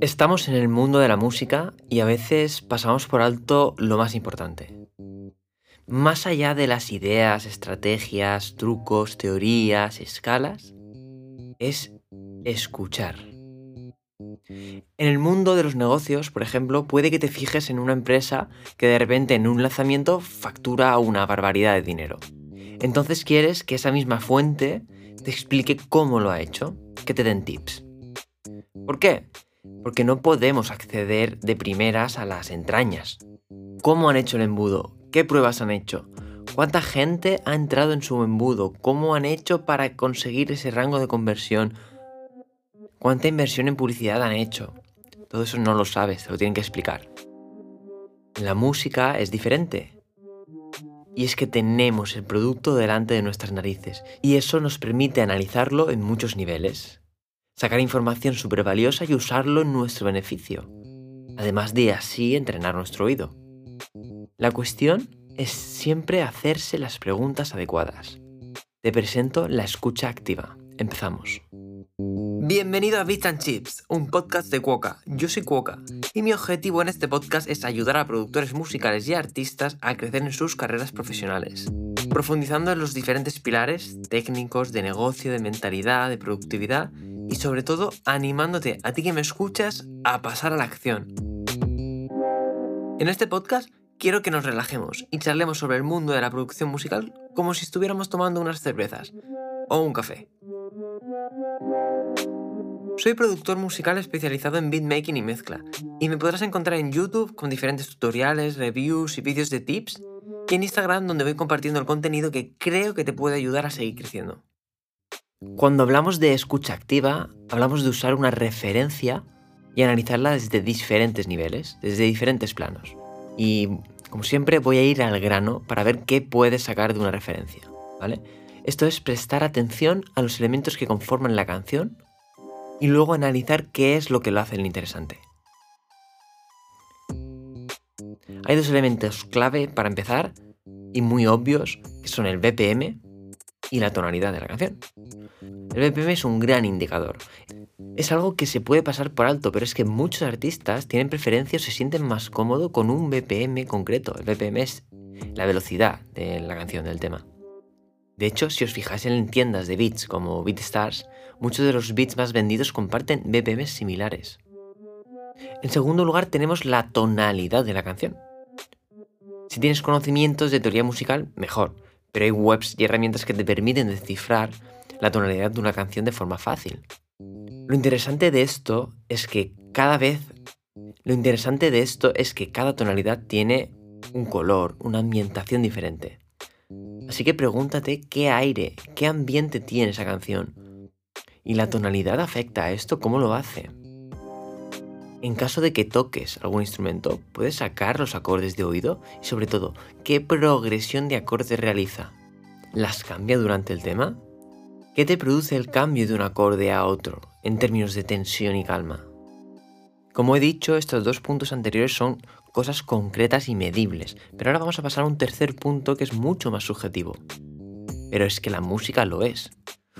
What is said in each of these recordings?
Estamos en el mundo de la música y a veces pasamos por alto lo más importante. Más allá de las ideas, estrategias, trucos, teorías, escalas, es escuchar. En el mundo de los negocios, por ejemplo, puede que te fijes en una empresa que de repente en un lanzamiento factura una barbaridad de dinero. Entonces quieres que esa misma fuente te explique cómo lo ha hecho, que te den tips. ¿Por qué? Porque no podemos acceder de primeras a las entrañas. ¿Cómo han hecho el embudo? ¿Qué pruebas han hecho? ¿Cuánta gente ha entrado en su embudo? ¿Cómo han hecho para conseguir ese rango de conversión? ¿Cuánta inversión en publicidad han hecho? Todo eso no lo sabes, te lo tienen que explicar. la música es diferente. Y es que tenemos el producto delante de nuestras narices, y eso nos permite analizarlo en muchos niveles sacar información súper valiosa y usarlo en nuestro beneficio, además de así entrenar nuestro oído. La cuestión es siempre hacerse las preguntas adecuadas. Te presento la escucha activa. Empezamos. Bienvenido a Beats and Chips, un podcast de Cuoca. Yo soy Cuoca y mi objetivo en este podcast es ayudar a productores musicales y artistas a crecer en sus carreras profesionales, profundizando en los diferentes pilares técnicos de negocio, de mentalidad, de productividad y sobre todo animándote a ti que me escuchas a pasar a la acción. En este podcast quiero que nos relajemos y charlemos sobre el mundo de la producción musical como si estuviéramos tomando unas cervezas o un café. Soy productor musical especializado en beatmaking y mezcla, y me podrás encontrar en YouTube con diferentes tutoriales, reviews y vídeos de tips, y en Instagram donde voy compartiendo el contenido que creo que te puede ayudar a seguir creciendo. Cuando hablamos de escucha activa, hablamos de usar una referencia y analizarla desde diferentes niveles, desde diferentes planos. Y como siempre voy a ir al grano para ver qué puedes sacar de una referencia, ¿vale? Esto es prestar atención a los elementos que conforman la canción y luego analizar qué es lo que lo hace interesante. Hay dos elementos clave para empezar y muy obvios, que son el BPM y la tonalidad de la canción. El BPM es un gran indicador. Es algo que se puede pasar por alto, pero es que muchos artistas tienen preferencias o se sienten más cómodos con un BPM concreto. El BPM es la velocidad de la canción, del tema. De hecho, si os fijáis en tiendas de beats como BeatStars, muchos de los beats más vendidos comparten BPMs similares. En segundo lugar tenemos la tonalidad de la canción. Si tienes conocimientos de teoría musical, mejor pero hay webs y herramientas que te permiten descifrar la tonalidad de una canción de forma fácil. Lo interesante de esto es que cada vez lo interesante de esto es que cada tonalidad tiene un color, una ambientación diferente. Así que pregúntate qué aire, qué ambiente tiene esa canción. ¿Y la tonalidad afecta a esto? ¿Cómo lo hace? En caso de que toques algún instrumento, puedes sacar los acordes de oído y sobre todo, ¿qué progresión de acordes realiza? ¿Las cambia durante el tema? ¿Qué te produce el cambio de un acorde a otro en términos de tensión y calma? Como he dicho, estos dos puntos anteriores son cosas concretas y medibles, pero ahora vamos a pasar a un tercer punto que es mucho más subjetivo. Pero es que la música lo es.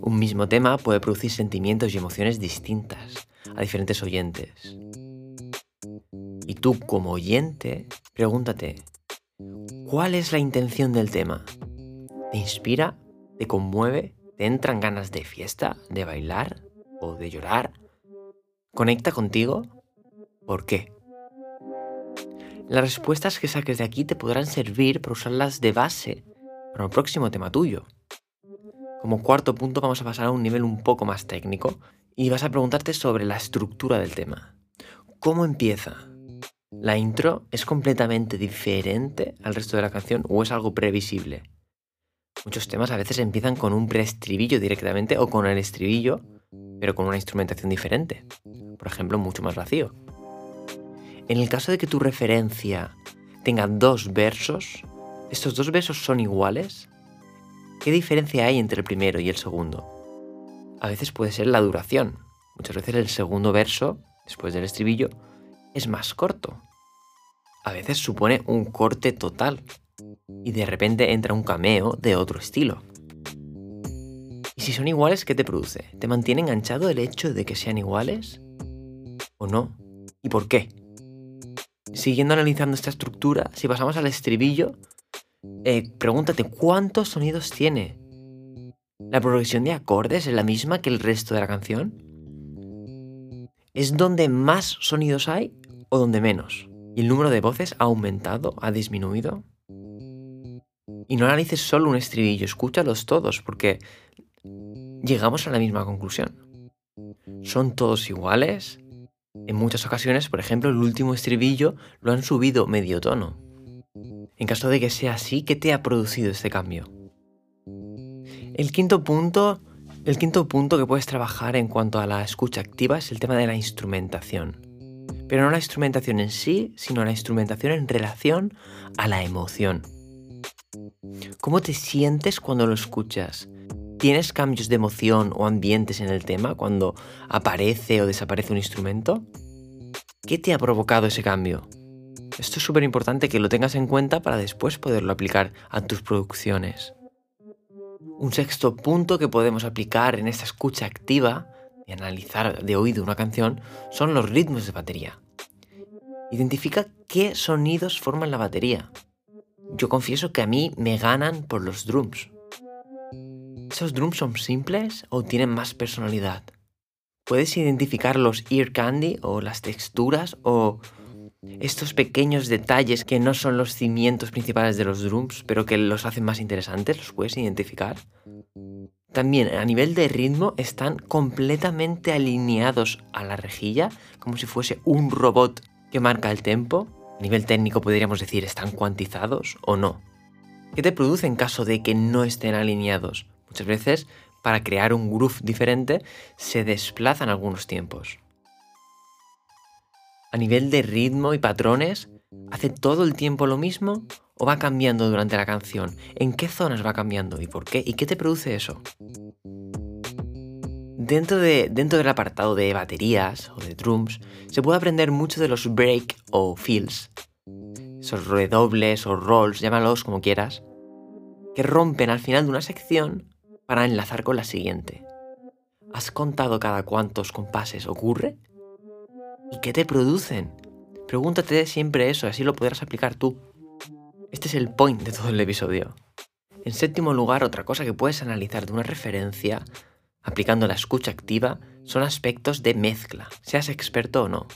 Un mismo tema puede producir sentimientos y emociones distintas a diferentes oyentes. Tú como oyente, pregúntate, ¿cuál es la intención del tema? ¿Te inspira? ¿Te conmueve? ¿Te entran ganas de fiesta? ¿De bailar? ¿O de llorar? ¿Conecta contigo? ¿Por qué? Las respuestas que saques de aquí te podrán servir para usarlas de base para el próximo tema tuyo. Como cuarto punto vamos a pasar a un nivel un poco más técnico y vas a preguntarte sobre la estructura del tema. ¿Cómo empieza? ¿La intro es completamente diferente al resto de la canción o es algo previsible? Muchos temas a veces empiezan con un preestribillo directamente o con el estribillo, pero con una instrumentación diferente. Por ejemplo, mucho más vacío. En el caso de que tu referencia tenga dos versos, ¿estos dos versos son iguales? ¿Qué diferencia hay entre el primero y el segundo? A veces puede ser la duración. Muchas veces el segundo verso, después del estribillo, es más corto. A veces supone un corte total y de repente entra un cameo de otro estilo. Y si son iguales, ¿qué te produce? ¿Te mantiene enganchado el hecho de que sean iguales? ¿O no? ¿Y por qué? Siguiendo analizando esta estructura, si pasamos al estribillo, eh, pregúntate cuántos sonidos tiene. ¿La progresión de acordes es la misma que el resto de la canción? ¿Es donde más sonidos hay o donde menos? ¿Y el número de voces ha aumentado, ha disminuido? Y no analices solo un estribillo, escúchalos todos, porque llegamos a la misma conclusión. ¿Son todos iguales? En muchas ocasiones, por ejemplo, el último estribillo lo han subido medio tono. En caso de que sea así, ¿qué te ha producido este cambio? El quinto punto, el quinto punto que puedes trabajar en cuanto a la escucha activa es el tema de la instrumentación. Pero no la instrumentación en sí, sino la instrumentación en relación a la emoción. ¿Cómo te sientes cuando lo escuchas? ¿Tienes cambios de emoción o ambientes en el tema cuando aparece o desaparece un instrumento? ¿Qué te ha provocado ese cambio? Esto es súper importante que lo tengas en cuenta para después poderlo aplicar a tus producciones. Un sexto punto que podemos aplicar en esta escucha activa analizar de oído una canción son los ritmos de batería. Identifica qué sonidos forman la batería. Yo confieso que a mí me ganan por los drums. ¿Esos drums son simples o tienen más personalidad? ¿Puedes identificar los ear candy o las texturas o estos pequeños detalles que no son los cimientos principales de los drums, pero que los hacen más interesantes? ¿Los puedes identificar? También a nivel de ritmo están completamente alineados a la rejilla, como si fuese un robot que marca el tempo. A nivel técnico podríamos decir, ¿están cuantizados o no? ¿Qué te produce en caso de que no estén alineados? Muchas veces, para crear un groove diferente, se desplazan algunos tiempos. A nivel de ritmo y patrones, ¿hace todo el tiempo lo mismo o va cambiando durante la canción? ¿En qué zonas va cambiando y por qué? ¿Y qué te produce eso? Dentro, de, dentro del apartado de baterías o de drums, se puede aprender mucho de los break o fills, esos redobles o rolls, llámalos como quieras, que rompen al final de una sección para enlazar con la siguiente. ¿Has contado cada cuántos compases ocurre? ¿Y qué te producen? Pregúntate siempre eso, así lo podrás aplicar tú. Este es el point de todo el episodio. En séptimo lugar, otra cosa que puedes analizar de una referencia, aplicando la escucha activa, son aspectos de mezcla, seas experto o no.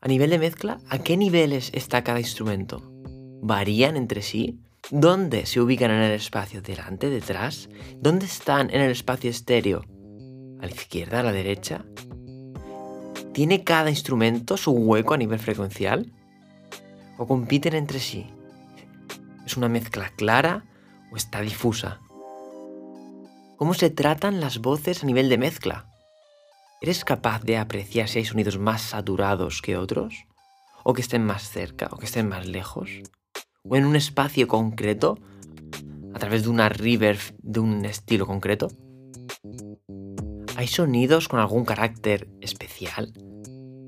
A nivel de mezcla, ¿a qué niveles está cada instrumento? ¿Varían entre sí? ¿Dónde se ubican en el espacio? ¿Delante? ¿Detrás? ¿Dónde están en el espacio estéreo? ¿A la izquierda? ¿A la derecha? ¿Tiene cada instrumento su hueco a nivel frecuencial? ¿O compiten entre sí? ¿Es una mezcla clara o está difusa? ¿Cómo se tratan las voces a nivel de mezcla? ¿Eres capaz de apreciar si hay sonidos más saturados que otros? ¿O que estén más cerca o que estén más lejos? o en un espacio concreto a través de una reverb de un estilo concreto? ¿Hay sonidos con algún carácter especial?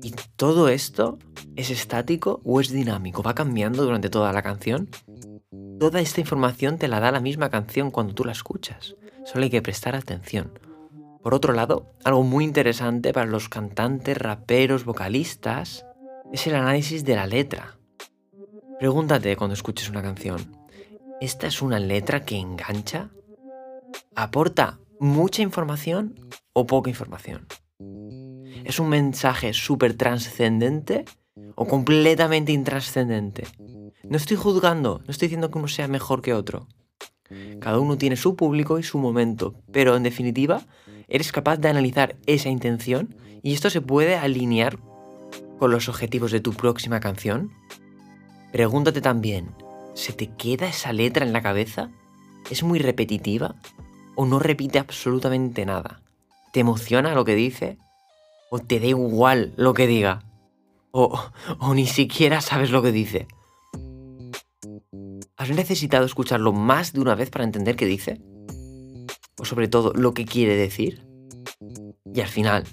¿Y todo esto es estático o es dinámico? ¿Va cambiando durante toda la canción? Toda esta información te la da la misma canción cuando tú la escuchas. Solo hay que prestar atención. Por otro lado, algo muy interesante para los cantantes, raperos, vocalistas, es el análisis de la letra. Pregúntate cuando escuches una canción, ¿esta es una letra que engancha? ¿Aporta mucha información o poca información? ¿Es un mensaje súper trascendente o completamente intrascendente? No estoy juzgando, no estoy diciendo que uno sea mejor que otro. Cada uno tiene su público y su momento, pero en definitiva, eres capaz de analizar esa intención y esto se puede alinear con los objetivos de tu próxima canción. Pregúntate también, ¿se te queda esa letra en la cabeza? ¿Es muy repetitiva? ¿O no repite absolutamente nada? ¿Te emociona lo que dice? ¿O te da igual lo que diga? ¿O, o ni siquiera sabes lo que dice? ¿Has necesitado escucharlo más de una vez para entender qué dice? ¿O sobre todo lo que quiere decir? Y al final,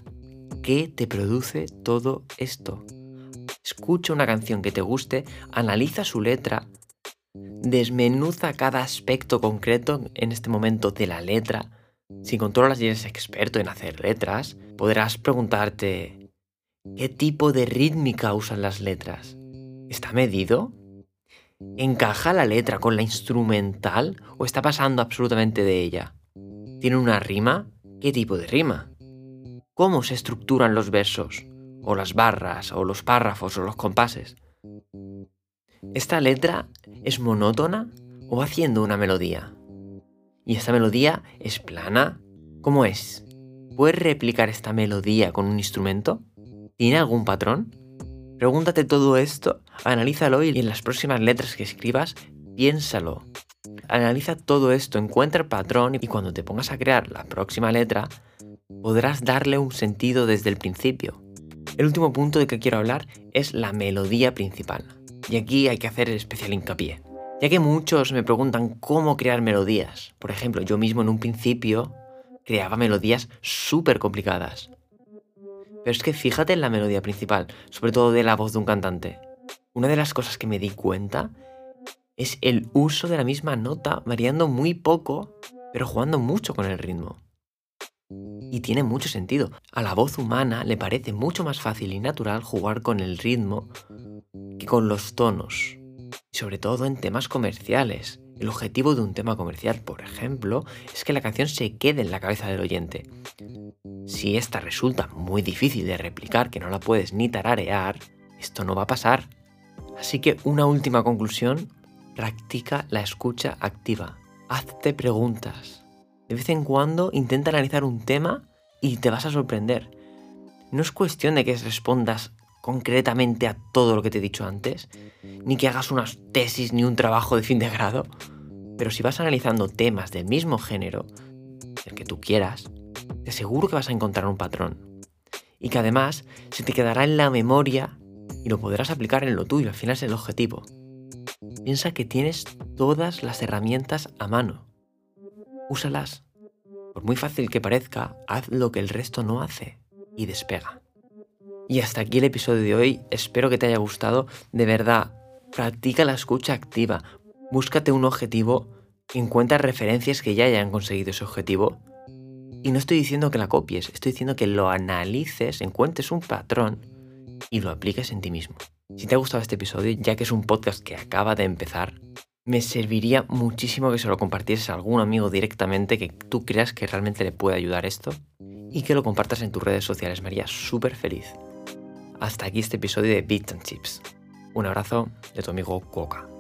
¿qué te produce todo esto? escucha una canción que te guste, analiza su letra, desmenuza cada aspecto concreto en este momento de la letra. Si controlas y eres experto en hacer letras, podrás preguntarte, ¿Qué tipo de rítmica usan las letras? ¿Está medido? ¿Encaja la letra con la instrumental o está pasando absolutamente de ella? ¿Tiene una rima? ¿Qué tipo de rima? ¿Cómo se estructuran los versos? ¿O las barras? ¿O los párrafos? ¿O los compases? ¿Esta letra es monótona o va haciendo una melodía? ¿Y esta melodía es plana? ¿Cómo es? ¿Puedes replicar esta melodía con un instrumento? ¿Tiene algún patrón? Pregúntate todo esto, analízalo y en las próximas letras que escribas, piénsalo. Analiza todo esto, encuentra el patrón y cuando te pongas a crear la próxima letra, podrás darle un sentido desde el principio. El último punto de que quiero hablar es la melodía principal. Y aquí hay que hacer especial hincapié. Ya que muchos me preguntan cómo crear melodías. Por ejemplo, yo mismo en un principio creaba melodías súper complicadas. Pero es que fíjate en la melodía principal, sobre todo de la voz de un cantante. Una de las cosas que me di cuenta es el uso de la misma nota, variando muy poco, pero jugando mucho con el ritmo. Y tiene mucho sentido. A la voz humana le parece mucho más fácil y natural jugar con el ritmo que con los tonos. Sobre todo en temas comerciales. El objetivo de un tema comercial, por ejemplo, es que la canción se quede en la cabeza del oyente. Si esta resulta muy difícil de replicar, que no la puedes ni tararear, esto no va a pasar. Así que una última conclusión, practica la escucha activa. Hazte preguntas. De vez en cuando intenta analizar un tema y te vas a sorprender. No es cuestión de que respondas concretamente a todo lo que te he dicho antes, ni que hagas unas tesis ni un trabajo de fin de grado, pero si vas analizando temas del mismo género, el que tú quieras, te aseguro que vas a encontrar un patrón. Y que además se te quedará en la memoria y lo podrás aplicar en lo tuyo, al final es el objetivo. Piensa que tienes todas las herramientas a mano. Úsalas. Por muy fácil que parezca, haz lo que el resto no hace y despega. Y hasta aquí el episodio de hoy, espero que te haya gustado. De verdad, practica la escucha activa, búscate un objetivo, encuentra referencias que ya hayan conseguido ese objetivo y no estoy diciendo que la copies, estoy diciendo que lo analices, encuentres un patrón y lo apliques en ti mismo. Si te ha gustado este episodio, ya que es un podcast que acaba de empezar, me serviría muchísimo que se lo compartieses a algún amigo directamente que tú creas que realmente le puede ayudar esto y que lo compartas en tus redes sociales. Me haría súper feliz. Hasta aquí este episodio de Beats and Chips. Un abrazo de tu amigo Coca.